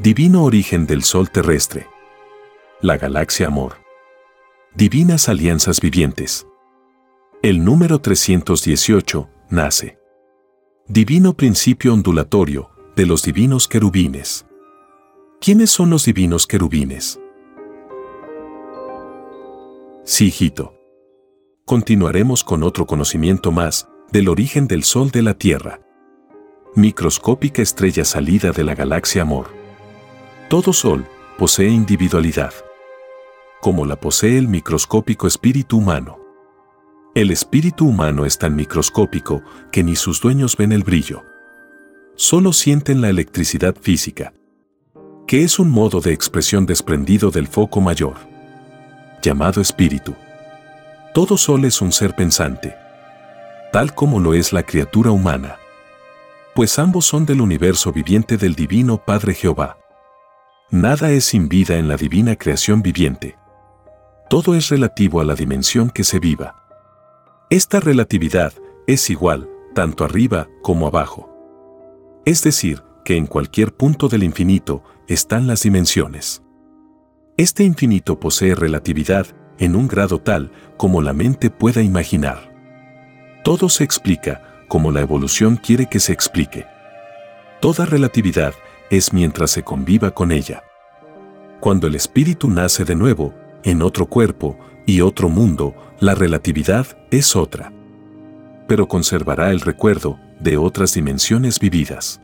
Divino origen del Sol terrestre. La galaxia Amor. Divinas alianzas vivientes. El número 318 nace. Divino principio ondulatorio de los divinos querubines. ¿Quiénes son los divinos querubines? Sí, hijito. Continuaremos con otro conocimiento más del origen del Sol de la Tierra. Microscópica estrella salida de la galaxia Amor. Todo sol posee individualidad, como la posee el microscópico espíritu humano. El espíritu humano es tan microscópico que ni sus dueños ven el brillo. Solo sienten la electricidad física, que es un modo de expresión desprendido del foco mayor, llamado espíritu. Todo sol es un ser pensante, tal como lo es la criatura humana, pues ambos son del universo viviente del Divino Padre Jehová. Nada es sin vida en la divina creación viviente. Todo es relativo a la dimensión que se viva. Esta relatividad es igual tanto arriba como abajo. Es decir, que en cualquier punto del infinito están las dimensiones. Este infinito posee relatividad en un grado tal como la mente pueda imaginar. Todo se explica como la evolución quiere que se explique. Toda relatividad es mientras se conviva con ella. Cuando el espíritu nace de nuevo, en otro cuerpo y otro mundo, la relatividad es otra. Pero conservará el recuerdo de otras dimensiones vividas.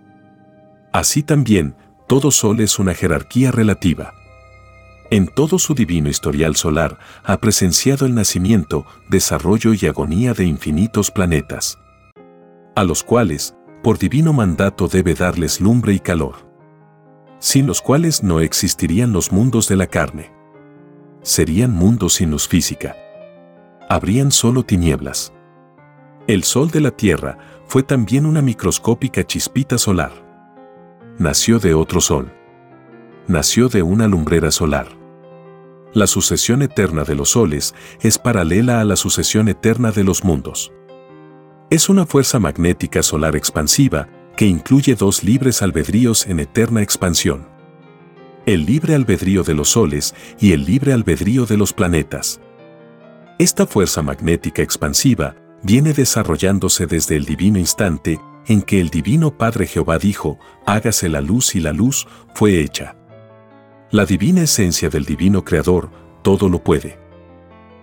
Así también, todo sol es una jerarquía relativa. En todo su divino historial solar ha presenciado el nacimiento, desarrollo y agonía de infinitos planetas, a los cuales, por divino mandato debe darles lumbre y calor sin los cuales no existirían los mundos de la carne. Serían mundos sin luz física. Habrían solo tinieblas. El sol de la Tierra fue también una microscópica chispita solar. Nació de otro sol. Nació de una lumbrera solar. La sucesión eterna de los soles es paralela a la sucesión eterna de los mundos. Es una fuerza magnética solar expansiva que incluye dos libres albedríos en eterna expansión. El libre albedrío de los soles y el libre albedrío de los planetas. Esta fuerza magnética expansiva viene desarrollándose desde el divino instante en que el divino Padre Jehová dijo, hágase la luz y la luz fue hecha. La divina esencia del divino Creador todo lo puede.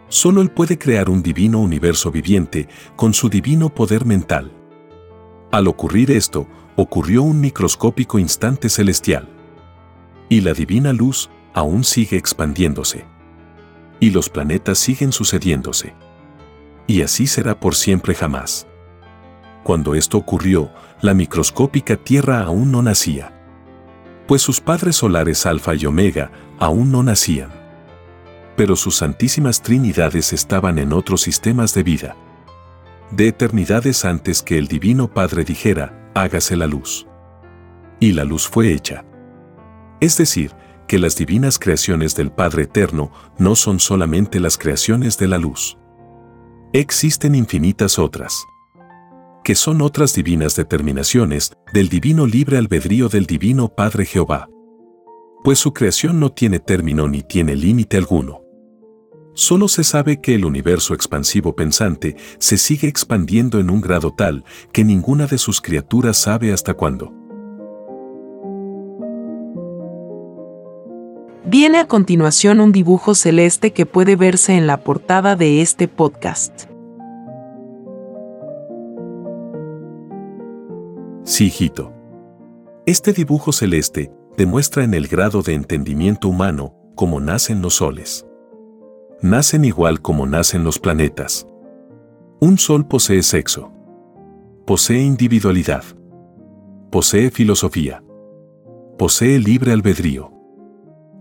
Solo Él puede crear un divino universo viviente con su divino poder mental. Al ocurrir esto, ocurrió un microscópico instante celestial. Y la divina luz aún sigue expandiéndose. Y los planetas siguen sucediéndose. Y así será por siempre jamás. Cuando esto ocurrió, la microscópica Tierra aún no nacía. Pues sus padres solares Alfa y Omega aún no nacían. Pero sus santísimas trinidades estaban en otros sistemas de vida de eternidades antes que el Divino Padre dijera, hágase la luz. Y la luz fue hecha. Es decir, que las divinas creaciones del Padre Eterno no son solamente las creaciones de la luz. Existen infinitas otras, que son otras divinas determinaciones del divino libre albedrío del divino Padre Jehová. Pues su creación no tiene término ni tiene límite alguno. Solo se sabe que el universo expansivo pensante se sigue expandiendo en un grado tal que ninguna de sus criaturas sabe hasta cuándo. Viene a continuación un dibujo celeste que puede verse en la portada de este podcast. Sí, hijito. Este dibujo celeste demuestra en el grado de entendimiento humano cómo nacen los soles. Nacen igual como nacen los planetas. Un sol posee sexo. Posee individualidad. Posee filosofía. Posee libre albedrío.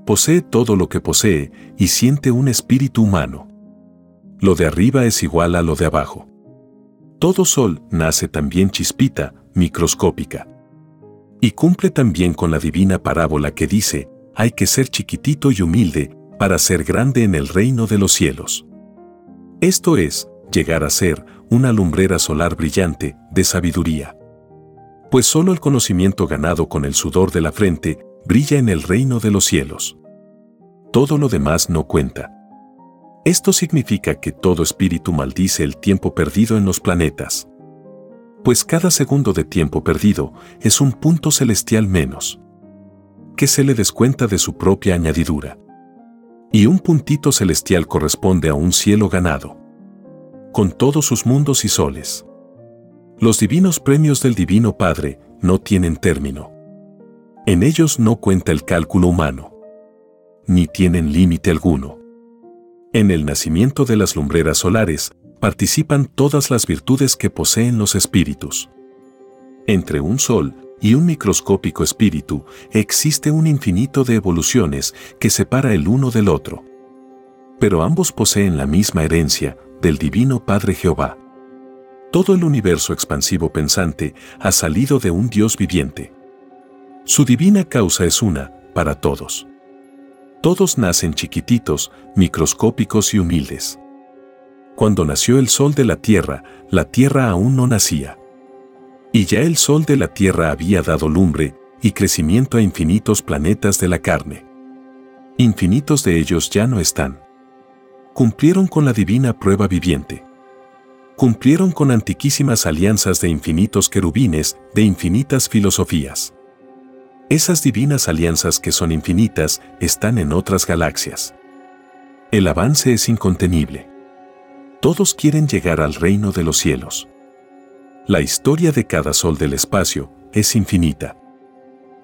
Posee todo lo que posee y siente un espíritu humano. Lo de arriba es igual a lo de abajo. Todo sol nace también chispita, microscópica. Y cumple también con la divina parábola que dice, hay que ser chiquitito y humilde para ser grande en el reino de los cielos. Esto es, llegar a ser una lumbrera solar brillante de sabiduría. Pues solo el conocimiento ganado con el sudor de la frente brilla en el reino de los cielos. Todo lo demás no cuenta. Esto significa que todo espíritu maldice el tiempo perdido en los planetas. Pues cada segundo de tiempo perdido es un punto celestial menos. Que se le descuenta de su propia añadidura. Y un puntito celestial corresponde a un cielo ganado con todos sus mundos y soles. Los divinos premios del Divino Padre no tienen término. En ellos no cuenta el cálculo humano, ni tienen límite alguno. En el nacimiento de las lumbreras solares participan todas las virtudes que poseen los espíritus. Entre un sol y un microscópico espíritu existe un infinito de evoluciones que separa el uno del otro. Pero ambos poseen la misma herencia, del Divino Padre Jehová. Todo el universo expansivo pensante ha salido de un Dios viviente. Su divina causa es una, para todos. Todos nacen chiquititos, microscópicos y humildes. Cuando nació el sol de la tierra, la tierra aún no nacía. Y ya el sol de la tierra había dado lumbre y crecimiento a infinitos planetas de la carne. Infinitos de ellos ya no están cumplieron con la divina prueba viviente. Cumplieron con antiquísimas alianzas de infinitos querubines, de infinitas filosofías. Esas divinas alianzas que son infinitas están en otras galaxias. El avance es incontenible. Todos quieren llegar al reino de los cielos. La historia de cada sol del espacio es infinita.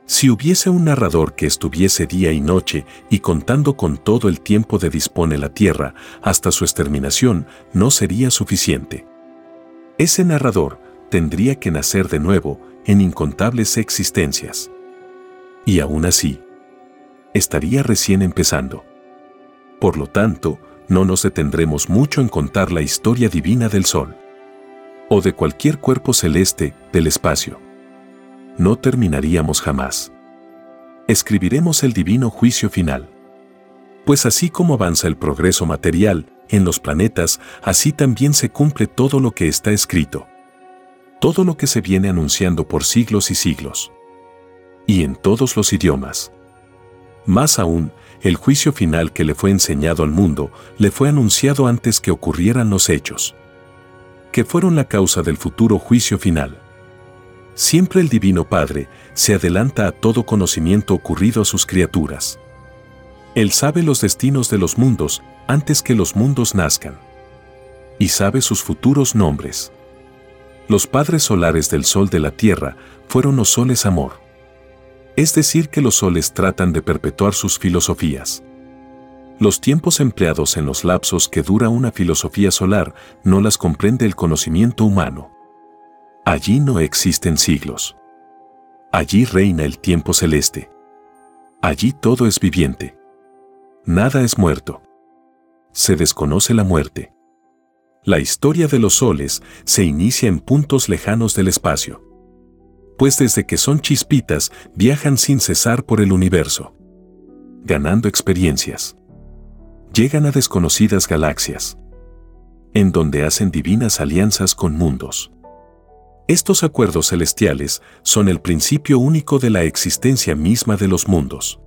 Si hubiese un narrador que estuviese día y noche y contando con todo el tiempo de dispone la tierra hasta su exterminación, no sería suficiente. Ese narrador tendría que nacer de nuevo en incontables existencias. Y aún así, estaría recién empezando. Por lo tanto, no nos detendremos mucho en contar la historia divina del Sol o de cualquier cuerpo celeste del espacio no terminaríamos jamás. Escribiremos el divino juicio final. Pues así como avanza el progreso material en los planetas, así también se cumple todo lo que está escrito. Todo lo que se viene anunciando por siglos y siglos. Y en todos los idiomas. Más aún, el juicio final que le fue enseñado al mundo le fue anunciado antes que ocurrieran los hechos. Que fueron la causa del futuro juicio final. Siempre el Divino Padre se adelanta a todo conocimiento ocurrido a sus criaturas. Él sabe los destinos de los mundos antes que los mundos nazcan. Y sabe sus futuros nombres. Los padres solares del Sol de la Tierra fueron los soles amor. Es decir, que los soles tratan de perpetuar sus filosofías. Los tiempos empleados en los lapsos que dura una filosofía solar no las comprende el conocimiento humano. Allí no existen siglos. Allí reina el tiempo celeste. Allí todo es viviente. Nada es muerto. Se desconoce la muerte. La historia de los soles se inicia en puntos lejanos del espacio. Pues desde que son chispitas viajan sin cesar por el universo. Ganando experiencias. Llegan a desconocidas galaxias. En donde hacen divinas alianzas con mundos estos acuerdos celestiales son el principio único de la existencia misma de los mundos.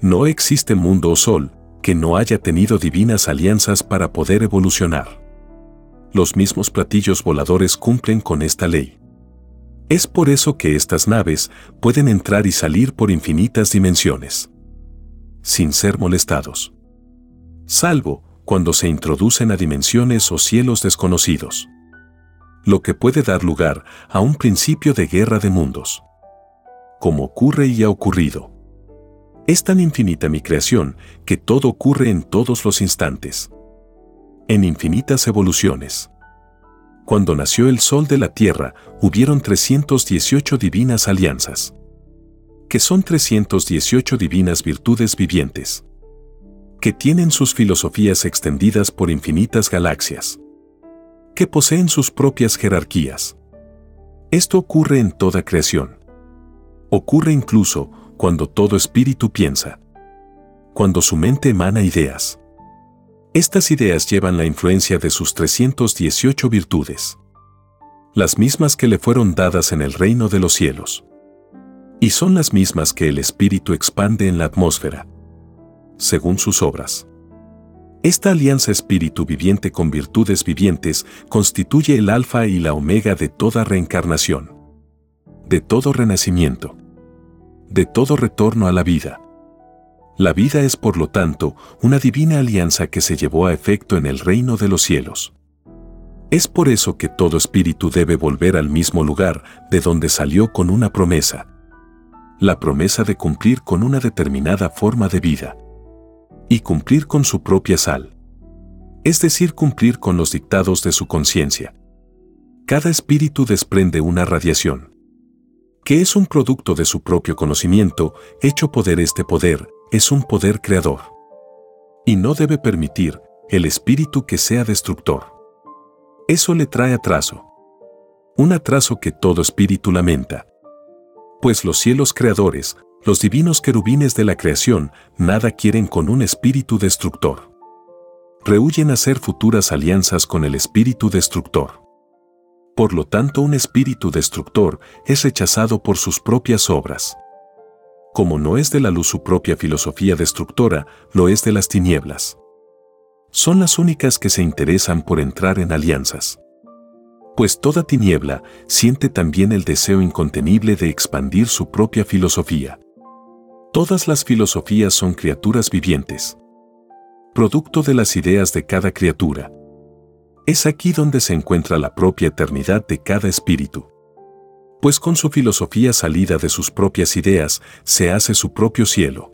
No existe mundo o sol que no haya tenido divinas alianzas para poder evolucionar. Los mismos platillos voladores cumplen con esta ley. Es por eso que estas naves pueden entrar y salir por infinitas dimensiones. sin ser molestados. Salvo cuando se introducen a dimensiones o cielos desconocidos. Lo que puede dar lugar a un principio de guerra de mundos. Como ocurre y ha ocurrido. Es tan infinita mi creación que todo ocurre en todos los instantes. En infinitas evoluciones. Cuando nació el sol de la tierra, hubieron 318 divinas alianzas. Que son 318 divinas virtudes vivientes. Que tienen sus filosofías extendidas por infinitas galaxias. Que poseen sus propias jerarquías. Esto ocurre en toda creación. Ocurre incluso cuando todo espíritu piensa. Cuando su mente emana ideas. Estas ideas llevan la influencia de sus 318 virtudes. Las mismas que le fueron dadas en el reino de los cielos. Y son las mismas que el espíritu expande en la atmósfera. Según sus obras. Esta alianza espíritu viviente con virtudes vivientes constituye el alfa y la omega de toda reencarnación. De todo renacimiento de todo retorno a la vida. La vida es por lo tanto una divina alianza que se llevó a efecto en el reino de los cielos. Es por eso que todo espíritu debe volver al mismo lugar de donde salió con una promesa. La promesa de cumplir con una determinada forma de vida. Y cumplir con su propia sal. Es decir, cumplir con los dictados de su conciencia. Cada espíritu desprende una radiación que es un producto de su propio conocimiento, hecho poder este poder, es un poder creador. Y no debe permitir el espíritu que sea destructor. Eso le trae atraso. Un atraso que todo espíritu lamenta. Pues los cielos creadores, los divinos querubines de la creación, nada quieren con un espíritu destructor. Rehuyen hacer futuras alianzas con el espíritu destructor. Por lo tanto, un espíritu destructor es rechazado por sus propias obras. Como no es de la luz su propia filosofía destructora, lo es de las tinieblas. Son las únicas que se interesan por entrar en alianzas. Pues toda tiniebla siente también el deseo incontenible de expandir su propia filosofía. Todas las filosofías son criaturas vivientes. Producto de las ideas de cada criatura. Es aquí donde se encuentra la propia eternidad de cada espíritu. Pues con su filosofía salida de sus propias ideas, se hace su propio cielo.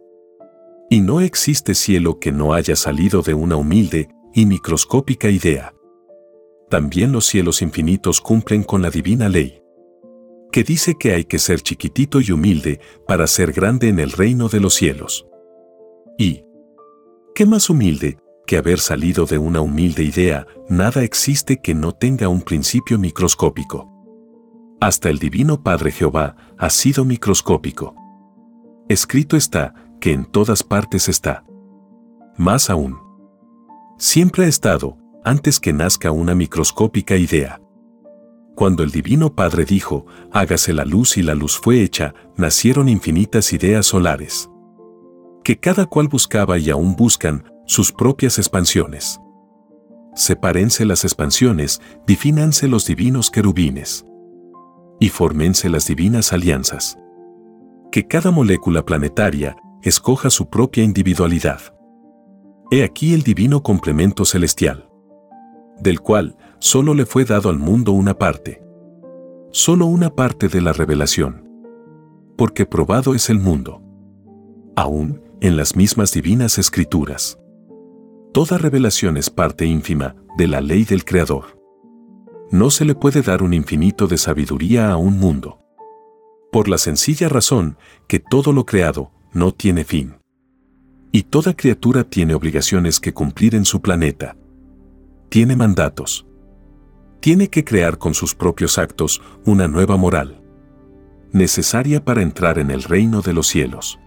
Y no existe cielo que no haya salido de una humilde y microscópica idea. También los cielos infinitos cumplen con la divina ley, que dice que hay que ser chiquitito y humilde para ser grande en el reino de los cielos. Y, ¿qué más humilde que haber salido de una humilde idea, nada existe que no tenga un principio microscópico. Hasta el Divino Padre Jehová ha sido microscópico. Escrito está que en todas partes está. Más aún. Siempre ha estado, antes que nazca una microscópica idea. Cuando el Divino Padre dijo, hágase la luz y la luz fue hecha, nacieron infinitas ideas solares. Que cada cual buscaba y aún buscan sus propias expansiones. Sepárense las expansiones, difínanse los divinos querubines. Y formense las divinas alianzas. Que cada molécula planetaria escoja su propia individualidad. He aquí el divino complemento celestial, del cual solo le fue dado al mundo una parte. Solo una parte de la revelación. Porque probado es el mundo. Aún en las mismas divinas escrituras. Toda revelación es parte ínfima de la ley del Creador. No se le puede dar un infinito de sabiduría a un mundo. Por la sencilla razón que todo lo creado no tiene fin. Y toda criatura tiene obligaciones que cumplir en su planeta. Tiene mandatos. Tiene que crear con sus propios actos una nueva moral. Necesaria para entrar en el reino de los cielos.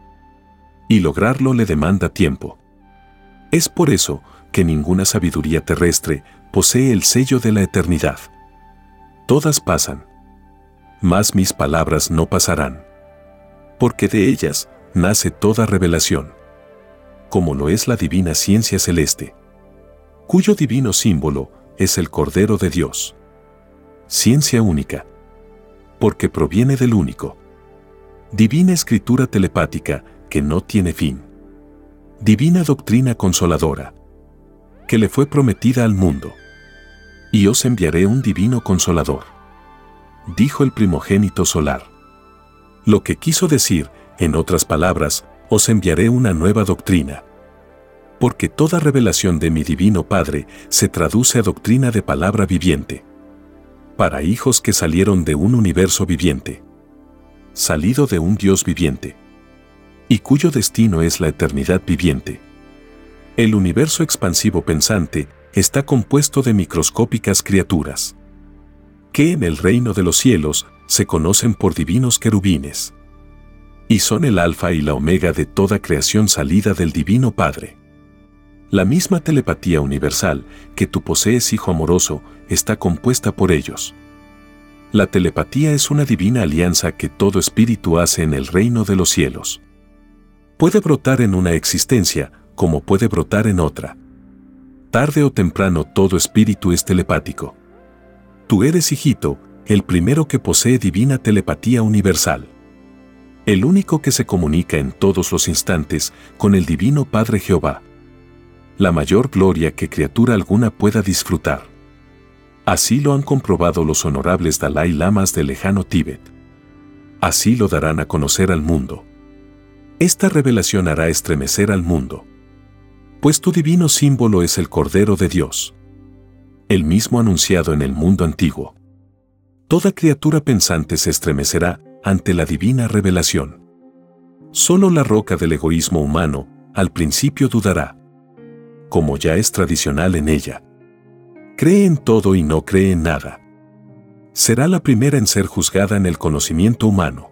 Y lograrlo le demanda tiempo. Es por eso que ninguna sabiduría terrestre posee el sello de la eternidad. Todas pasan. Mas mis palabras no pasarán. Porque de ellas nace toda revelación. Como lo es la divina ciencia celeste. Cuyo divino símbolo es el Cordero de Dios. Ciencia única. Porque proviene del único. Divina escritura telepática que no tiene fin divina doctrina consoladora, que le fue prometida al mundo. Y os enviaré un divino consolador, dijo el primogénito solar. Lo que quiso decir, en otras palabras, os enviaré una nueva doctrina. Porque toda revelación de mi divino Padre se traduce a doctrina de palabra viviente. Para hijos que salieron de un universo viviente. Salido de un Dios viviente y cuyo destino es la eternidad viviente. El universo expansivo pensante está compuesto de microscópicas criaturas, que en el reino de los cielos se conocen por divinos querubines. Y son el alfa y la omega de toda creación salida del Divino Padre. La misma telepatía universal que tú posees, Hijo amoroso, está compuesta por ellos. La telepatía es una divina alianza que todo espíritu hace en el reino de los cielos puede brotar en una existencia como puede brotar en otra. Tarde o temprano todo espíritu es telepático. Tú eres, hijito, el primero que posee divina telepatía universal. El único que se comunica en todos los instantes con el divino Padre Jehová. La mayor gloria que criatura alguna pueda disfrutar. Así lo han comprobado los honorables Dalai Lamas del lejano Tíbet. Así lo darán a conocer al mundo. Esta revelación hará estremecer al mundo. Pues tu divino símbolo es el Cordero de Dios. El mismo anunciado en el mundo antiguo. Toda criatura pensante se estremecerá ante la divina revelación. Solo la roca del egoísmo humano al principio dudará. Como ya es tradicional en ella. Cree en todo y no cree en nada. Será la primera en ser juzgada en el conocimiento humano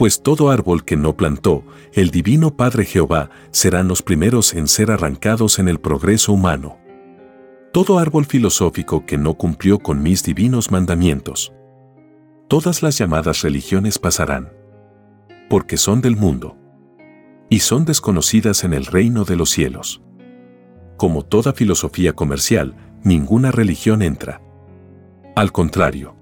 pues todo árbol que no plantó, el Divino Padre Jehová, serán los primeros en ser arrancados en el progreso humano. Todo árbol filosófico que no cumplió con mis divinos mandamientos. Todas las llamadas religiones pasarán. Porque son del mundo. Y son desconocidas en el reino de los cielos. Como toda filosofía comercial, ninguna religión entra. Al contrario,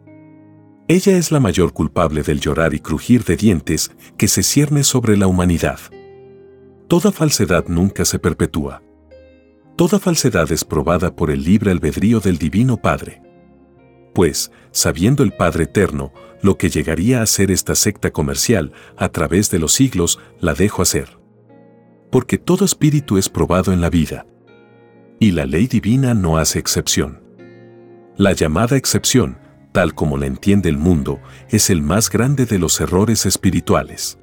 ella es la mayor culpable del llorar y crujir de dientes que se cierne sobre la humanidad. Toda falsedad nunca se perpetúa. Toda falsedad es probada por el libre albedrío del Divino Padre. Pues, sabiendo el Padre Eterno, lo que llegaría a ser esta secta comercial a través de los siglos, la dejo hacer. Porque todo espíritu es probado en la vida. Y la ley divina no hace excepción. La llamada excepción tal como la entiende el mundo, es el más grande de los errores espirituales.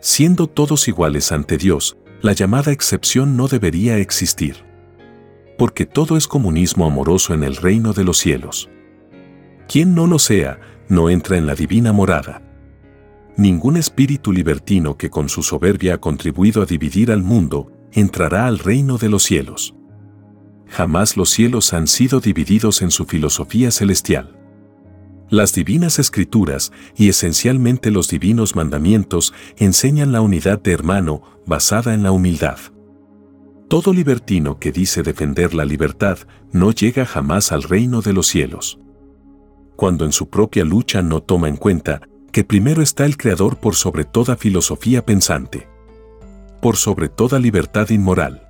Siendo todos iguales ante Dios, la llamada excepción no debería existir. Porque todo es comunismo amoroso en el reino de los cielos. Quien no lo sea, no entra en la divina morada. Ningún espíritu libertino que con su soberbia ha contribuido a dividir al mundo, entrará al reino de los cielos. Jamás los cielos han sido divididos en su filosofía celestial. Las divinas escrituras y esencialmente los divinos mandamientos enseñan la unidad de hermano basada en la humildad. Todo libertino que dice defender la libertad no llega jamás al reino de los cielos. Cuando en su propia lucha no toma en cuenta que primero está el Creador por sobre toda filosofía pensante, por sobre toda libertad inmoral.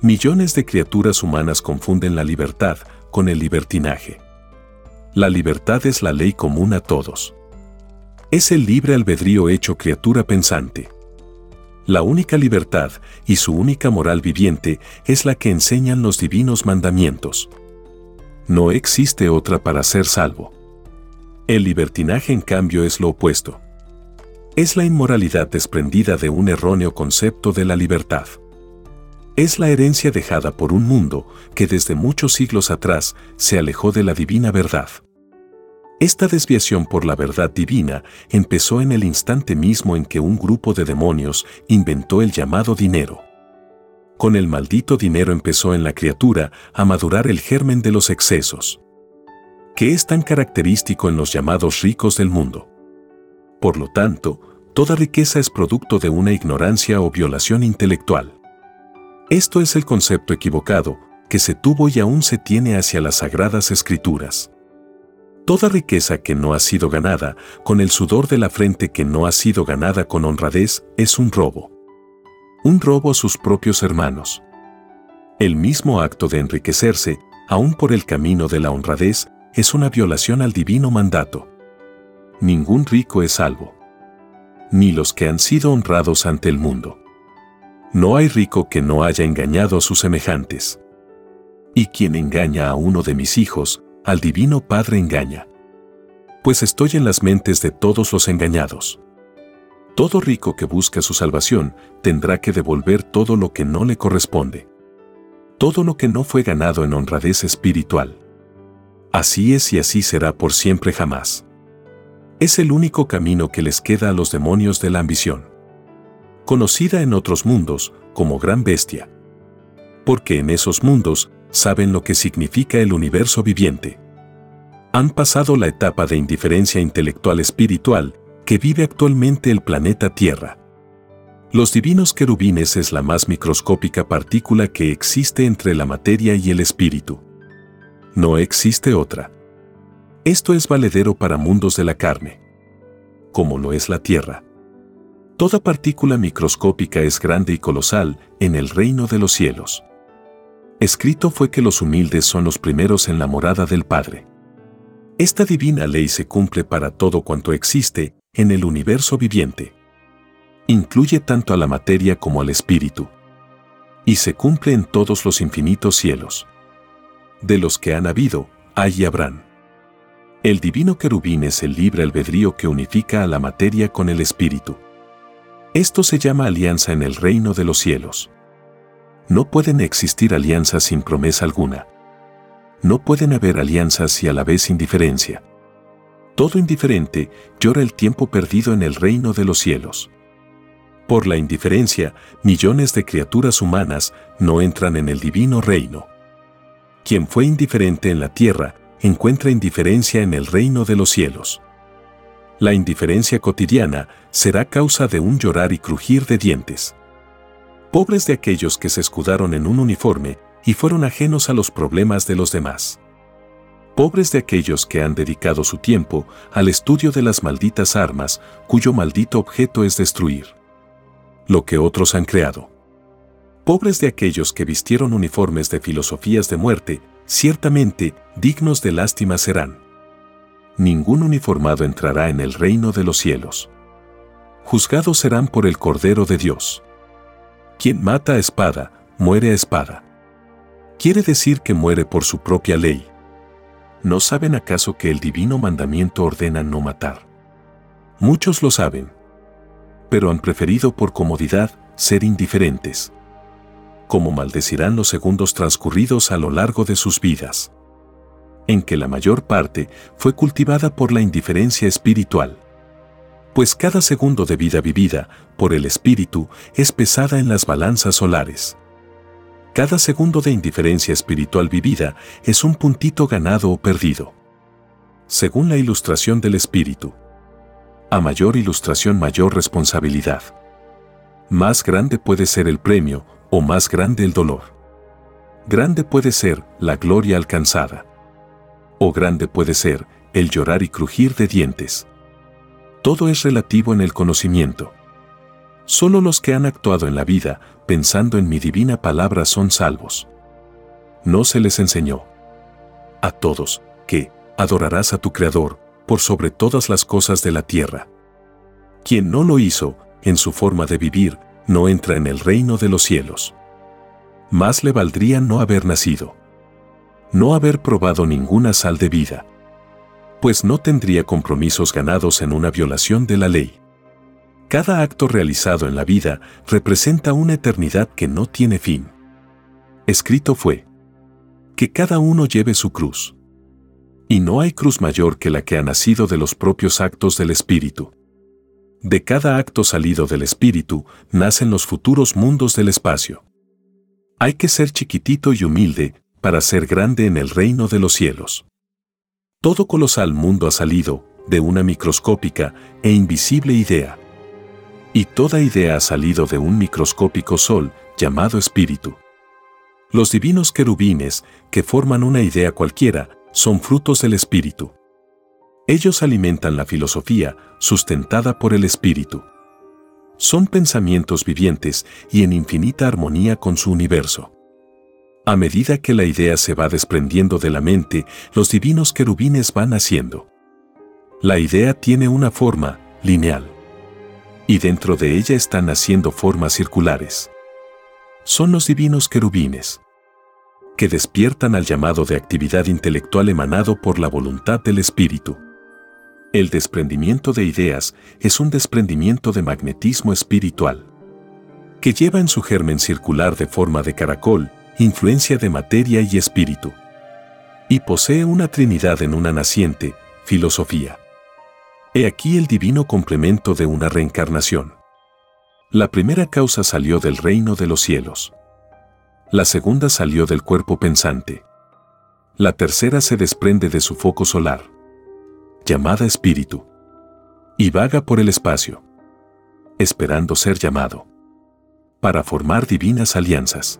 Millones de criaturas humanas confunden la libertad con el libertinaje. La libertad es la ley común a todos. Es el libre albedrío hecho criatura pensante. La única libertad y su única moral viviente es la que enseñan los divinos mandamientos. No existe otra para ser salvo. El libertinaje en cambio es lo opuesto. Es la inmoralidad desprendida de un erróneo concepto de la libertad. Es la herencia dejada por un mundo que desde muchos siglos atrás se alejó de la divina verdad. Esta desviación por la verdad divina empezó en el instante mismo en que un grupo de demonios inventó el llamado dinero. Con el maldito dinero empezó en la criatura a madurar el germen de los excesos, que es tan característico en los llamados ricos del mundo. Por lo tanto, toda riqueza es producto de una ignorancia o violación intelectual. Esto es el concepto equivocado que se tuvo y aún se tiene hacia las sagradas escrituras. Toda riqueza que no ha sido ganada con el sudor de la frente que no ha sido ganada con honradez es un robo. Un robo a sus propios hermanos. El mismo acto de enriquecerse, aún por el camino de la honradez, es una violación al divino mandato. Ningún rico es salvo. Ni los que han sido honrados ante el mundo. No hay rico que no haya engañado a sus semejantes. Y quien engaña a uno de mis hijos, al Divino Padre engaña. Pues estoy en las mentes de todos los engañados. Todo rico que busca su salvación tendrá que devolver todo lo que no le corresponde. Todo lo que no fue ganado en honradez espiritual. Así es y así será por siempre jamás. Es el único camino que les queda a los demonios de la ambición conocida en otros mundos como gran bestia. Porque en esos mundos saben lo que significa el universo viviente. Han pasado la etapa de indiferencia intelectual espiritual que vive actualmente el planeta Tierra. Los divinos querubines es la más microscópica partícula que existe entre la materia y el espíritu. No existe otra. Esto es valedero para mundos de la carne, como lo es la Tierra. Toda partícula microscópica es grande y colosal en el reino de los cielos. Escrito fue que los humildes son los primeros en la morada del Padre. Esta divina ley se cumple para todo cuanto existe en el universo viviente. Incluye tanto a la materia como al espíritu. Y se cumple en todos los infinitos cielos. De los que han habido, hay y habrán. El divino querubín es el libre albedrío que unifica a la materia con el espíritu. Esto se llama alianza en el reino de los cielos. No pueden existir alianzas sin promesa alguna. No pueden haber alianzas y a la vez indiferencia. Todo indiferente llora el tiempo perdido en el reino de los cielos. Por la indiferencia, millones de criaturas humanas no entran en el divino reino. Quien fue indiferente en la tierra, encuentra indiferencia en el reino de los cielos la indiferencia cotidiana será causa de un llorar y crujir de dientes. Pobres de aquellos que se escudaron en un uniforme y fueron ajenos a los problemas de los demás. Pobres de aquellos que han dedicado su tiempo al estudio de las malditas armas cuyo maldito objeto es destruir. Lo que otros han creado. Pobres de aquellos que vistieron uniformes de filosofías de muerte, ciertamente dignos de lástima serán ningún uniformado entrará en el reino de los cielos. Juzgados serán por el Cordero de Dios. Quien mata a espada, muere a espada. Quiere decir que muere por su propia ley. ¿No saben acaso que el divino mandamiento ordena no matar? Muchos lo saben, pero han preferido por comodidad ser indiferentes. Como maldecirán los segundos transcurridos a lo largo de sus vidas en que la mayor parte fue cultivada por la indiferencia espiritual. Pues cada segundo de vida vivida por el espíritu es pesada en las balanzas solares. Cada segundo de indiferencia espiritual vivida es un puntito ganado o perdido. Según la ilustración del espíritu. A mayor ilustración mayor responsabilidad. Más grande puede ser el premio o más grande el dolor. Grande puede ser la gloria alcanzada o grande puede ser el llorar y crujir de dientes. Todo es relativo en el conocimiento. Solo los que han actuado en la vida pensando en mi divina palabra son salvos. No se les enseñó a todos que adorarás a tu Creador por sobre todas las cosas de la tierra. Quien no lo hizo, en su forma de vivir, no entra en el reino de los cielos. Más le valdría no haber nacido no haber probado ninguna sal de vida, pues no tendría compromisos ganados en una violación de la ley. Cada acto realizado en la vida representa una eternidad que no tiene fin. Escrito fue, que cada uno lleve su cruz. Y no hay cruz mayor que la que ha nacido de los propios actos del Espíritu. De cada acto salido del Espíritu nacen los futuros mundos del espacio. Hay que ser chiquitito y humilde para ser grande en el reino de los cielos. Todo colosal mundo ha salido de una microscópica e invisible idea. Y toda idea ha salido de un microscópico sol llamado espíritu. Los divinos querubines, que forman una idea cualquiera, son frutos del espíritu. Ellos alimentan la filosofía sustentada por el espíritu. Son pensamientos vivientes y en infinita armonía con su universo. A medida que la idea se va desprendiendo de la mente, los divinos querubines van naciendo. La idea tiene una forma lineal. Y dentro de ella están naciendo formas circulares. Son los divinos querubines que despiertan al llamado de actividad intelectual emanado por la voluntad del espíritu. El desprendimiento de ideas es un desprendimiento de magnetismo espiritual, que lleva en su germen circular de forma de caracol influencia de materia y espíritu, y posee una trinidad en una naciente, filosofía. He aquí el divino complemento de una reencarnación. La primera causa salió del reino de los cielos. La segunda salió del cuerpo pensante. La tercera se desprende de su foco solar llamada espíritu, y vaga por el espacio, esperando ser llamado, para formar divinas alianzas,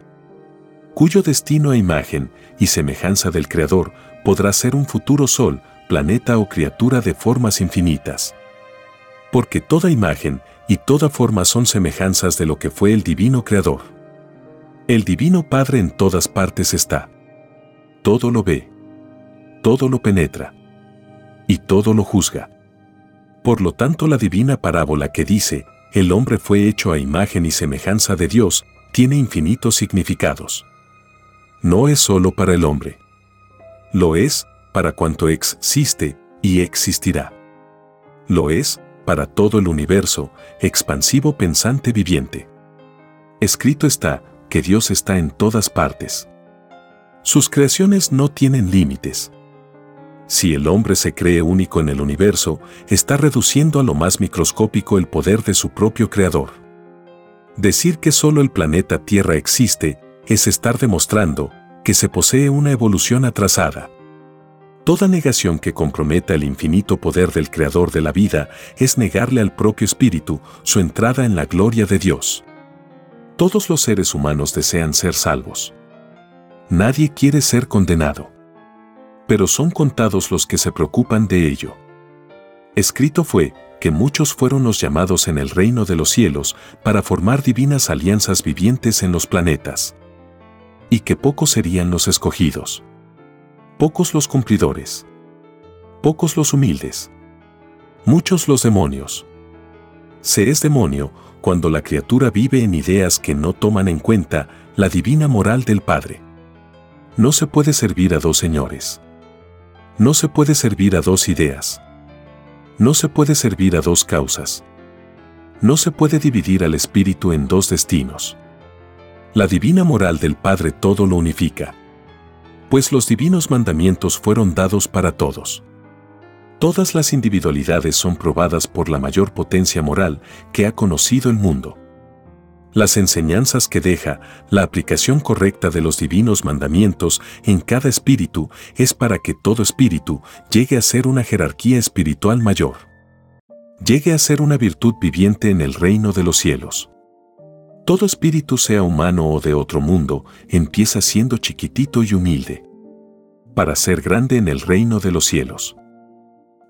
cuyo destino e imagen y semejanza del Creador podrá ser un futuro sol, planeta o criatura de formas infinitas. Porque toda imagen y toda forma son semejanzas de lo que fue el divino Creador. El divino Padre en todas partes está. Todo lo ve. Todo lo penetra y todo lo juzga. Por lo tanto, la divina parábola que dice, el hombre fue hecho a imagen y semejanza de Dios, tiene infinitos significados. No es solo para el hombre. Lo es para cuanto existe y existirá. Lo es para todo el universo, expansivo pensante viviente. Escrito está que Dios está en todas partes. Sus creaciones no tienen límites. Si el hombre se cree único en el universo, está reduciendo a lo más microscópico el poder de su propio creador. Decir que solo el planeta Tierra existe es estar demostrando que se posee una evolución atrasada. Toda negación que comprometa el infinito poder del Creador de la vida es negarle al propio Espíritu su entrada en la gloria de Dios. Todos los seres humanos desean ser salvos. Nadie quiere ser condenado pero son contados los que se preocupan de ello. Escrito fue que muchos fueron los llamados en el reino de los cielos para formar divinas alianzas vivientes en los planetas. Y que pocos serían los escogidos. Pocos los cumplidores. Pocos los humildes. Muchos los demonios. Se es demonio cuando la criatura vive en ideas que no toman en cuenta la divina moral del Padre. No se puede servir a dos señores. No se puede servir a dos ideas. No se puede servir a dos causas. No se puede dividir al espíritu en dos destinos. La divina moral del Padre todo lo unifica. Pues los divinos mandamientos fueron dados para todos. Todas las individualidades son probadas por la mayor potencia moral que ha conocido el mundo las enseñanzas que deja, la aplicación correcta de los divinos mandamientos en cada espíritu es para que todo espíritu llegue a ser una jerarquía espiritual mayor. Llegue a ser una virtud viviente en el reino de los cielos. Todo espíritu, sea humano o de otro mundo, empieza siendo chiquitito y humilde. Para ser grande en el reino de los cielos.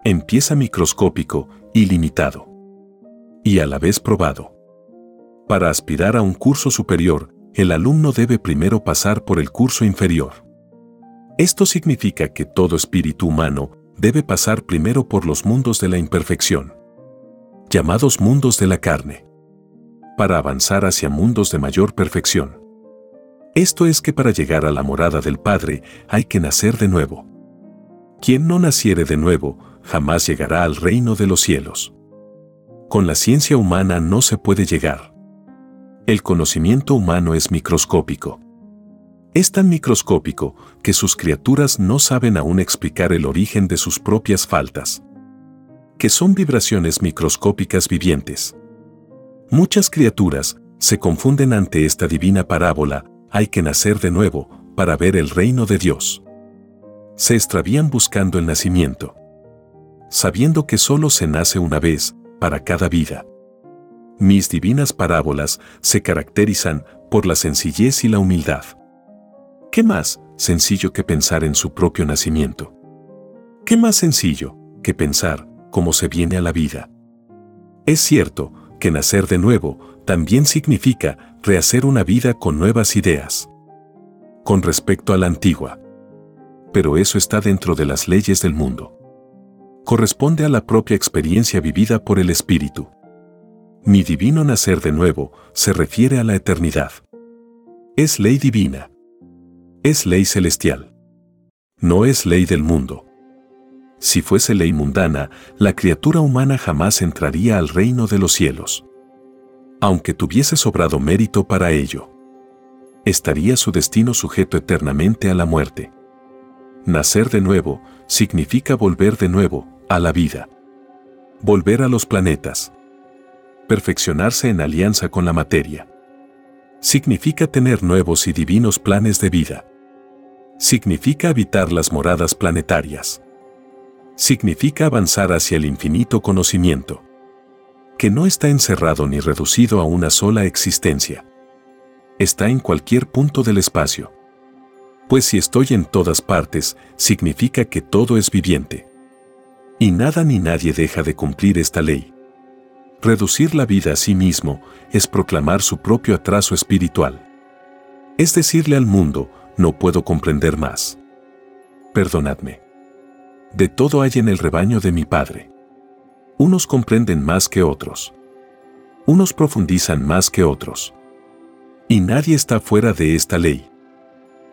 Empieza microscópico y limitado. Y a la vez probado. Para aspirar a un curso superior, el alumno debe primero pasar por el curso inferior. Esto significa que todo espíritu humano debe pasar primero por los mundos de la imperfección, llamados mundos de la carne, para avanzar hacia mundos de mayor perfección. Esto es que para llegar a la morada del Padre hay que nacer de nuevo. Quien no naciere de nuevo jamás llegará al reino de los cielos. Con la ciencia humana no se puede llegar. El conocimiento humano es microscópico. Es tan microscópico que sus criaturas no saben aún explicar el origen de sus propias faltas, que son vibraciones microscópicas vivientes. Muchas criaturas se confunden ante esta divina parábola, hay que nacer de nuevo para ver el reino de Dios. Se extravían buscando el nacimiento, sabiendo que solo se nace una vez para cada vida. Mis divinas parábolas se caracterizan por la sencillez y la humildad. ¿Qué más sencillo que pensar en su propio nacimiento? ¿Qué más sencillo que pensar cómo se viene a la vida? Es cierto que nacer de nuevo también significa rehacer una vida con nuevas ideas. Con respecto a la antigua. Pero eso está dentro de las leyes del mundo. Corresponde a la propia experiencia vivida por el Espíritu. Mi divino nacer de nuevo se refiere a la eternidad. Es ley divina. Es ley celestial. No es ley del mundo. Si fuese ley mundana, la criatura humana jamás entraría al reino de los cielos. Aunque tuviese sobrado mérito para ello, estaría su destino sujeto eternamente a la muerte. Nacer de nuevo significa volver de nuevo a la vida. Volver a los planetas. Perfeccionarse en alianza con la materia. Significa tener nuevos y divinos planes de vida. Significa habitar las moradas planetarias significa avanzar hacia el infinito conocimiento, que no está encerrado ni reducido a una sola existencia. Está en cualquier punto del espacio. Pues si estoy en todas partes, significa que todo es viviente. Y nada ni nadie deja de cumplir esta ley. Reducir la vida a sí mismo es proclamar su propio atraso espiritual. Es decirle al mundo, no puedo comprender más. Perdonadme. De todo hay en el rebaño de mi Padre. Unos comprenden más que otros. Unos profundizan más que otros. Y nadie está fuera de esta ley.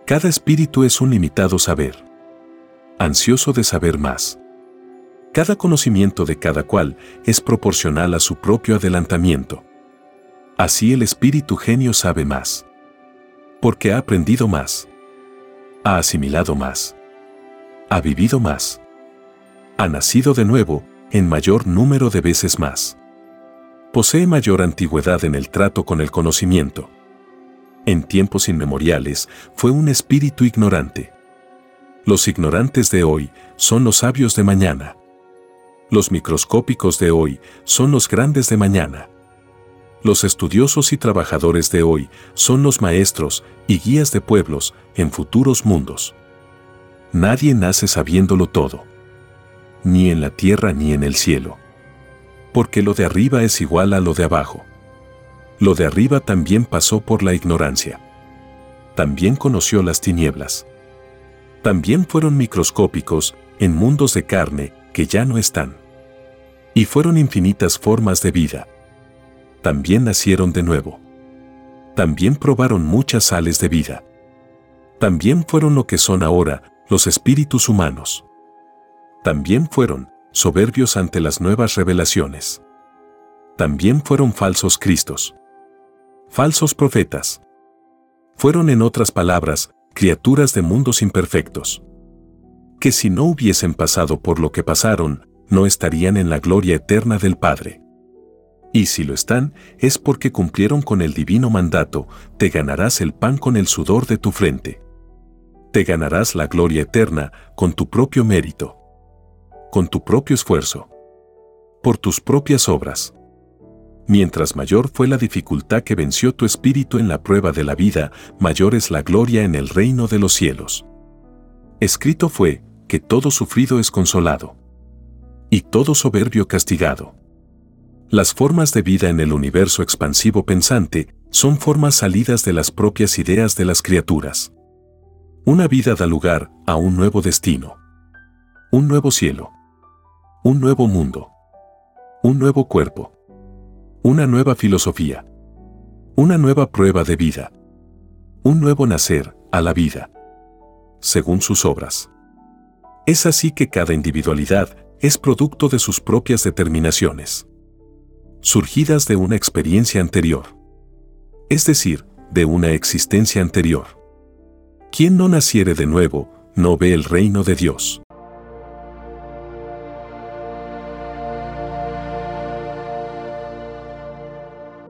Cada espíritu es un limitado saber. Ansioso de saber más. Cada conocimiento de cada cual es proporcional a su propio adelantamiento. Así el espíritu genio sabe más. Porque ha aprendido más. Ha asimilado más. Ha vivido más ha nacido de nuevo, en mayor número de veces más. Posee mayor antigüedad en el trato con el conocimiento. En tiempos inmemoriales fue un espíritu ignorante. Los ignorantes de hoy son los sabios de mañana. Los microscópicos de hoy son los grandes de mañana. Los estudiosos y trabajadores de hoy son los maestros y guías de pueblos en futuros mundos. Nadie nace sabiéndolo todo ni en la tierra ni en el cielo. Porque lo de arriba es igual a lo de abajo. Lo de arriba también pasó por la ignorancia. También conoció las tinieblas. También fueron microscópicos en mundos de carne que ya no están. Y fueron infinitas formas de vida. También nacieron de nuevo. También probaron muchas sales de vida. También fueron lo que son ahora los espíritus humanos también fueron soberbios ante las nuevas revelaciones. También fueron falsos cristos. Falsos profetas. Fueron en otras palabras, criaturas de mundos imperfectos. Que si no hubiesen pasado por lo que pasaron, no estarían en la gloria eterna del Padre. Y si lo están, es porque cumplieron con el divino mandato, te ganarás el pan con el sudor de tu frente. Te ganarás la gloria eterna con tu propio mérito con tu propio esfuerzo, por tus propias obras. Mientras mayor fue la dificultad que venció tu espíritu en la prueba de la vida, mayor es la gloria en el reino de los cielos. Escrito fue, que todo sufrido es consolado, y todo soberbio castigado. Las formas de vida en el universo expansivo pensante son formas salidas de las propias ideas de las criaturas. Una vida da lugar a un nuevo destino. Un nuevo cielo un nuevo mundo, un nuevo cuerpo, una nueva filosofía, una nueva prueba de vida, un nuevo nacer a la vida, según sus obras. Es así que cada individualidad es producto de sus propias determinaciones, surgidas de una experiencia anterior, es decir, de una existencia anterior. Quien no naciere de nuevo, no ve el reino de Dios.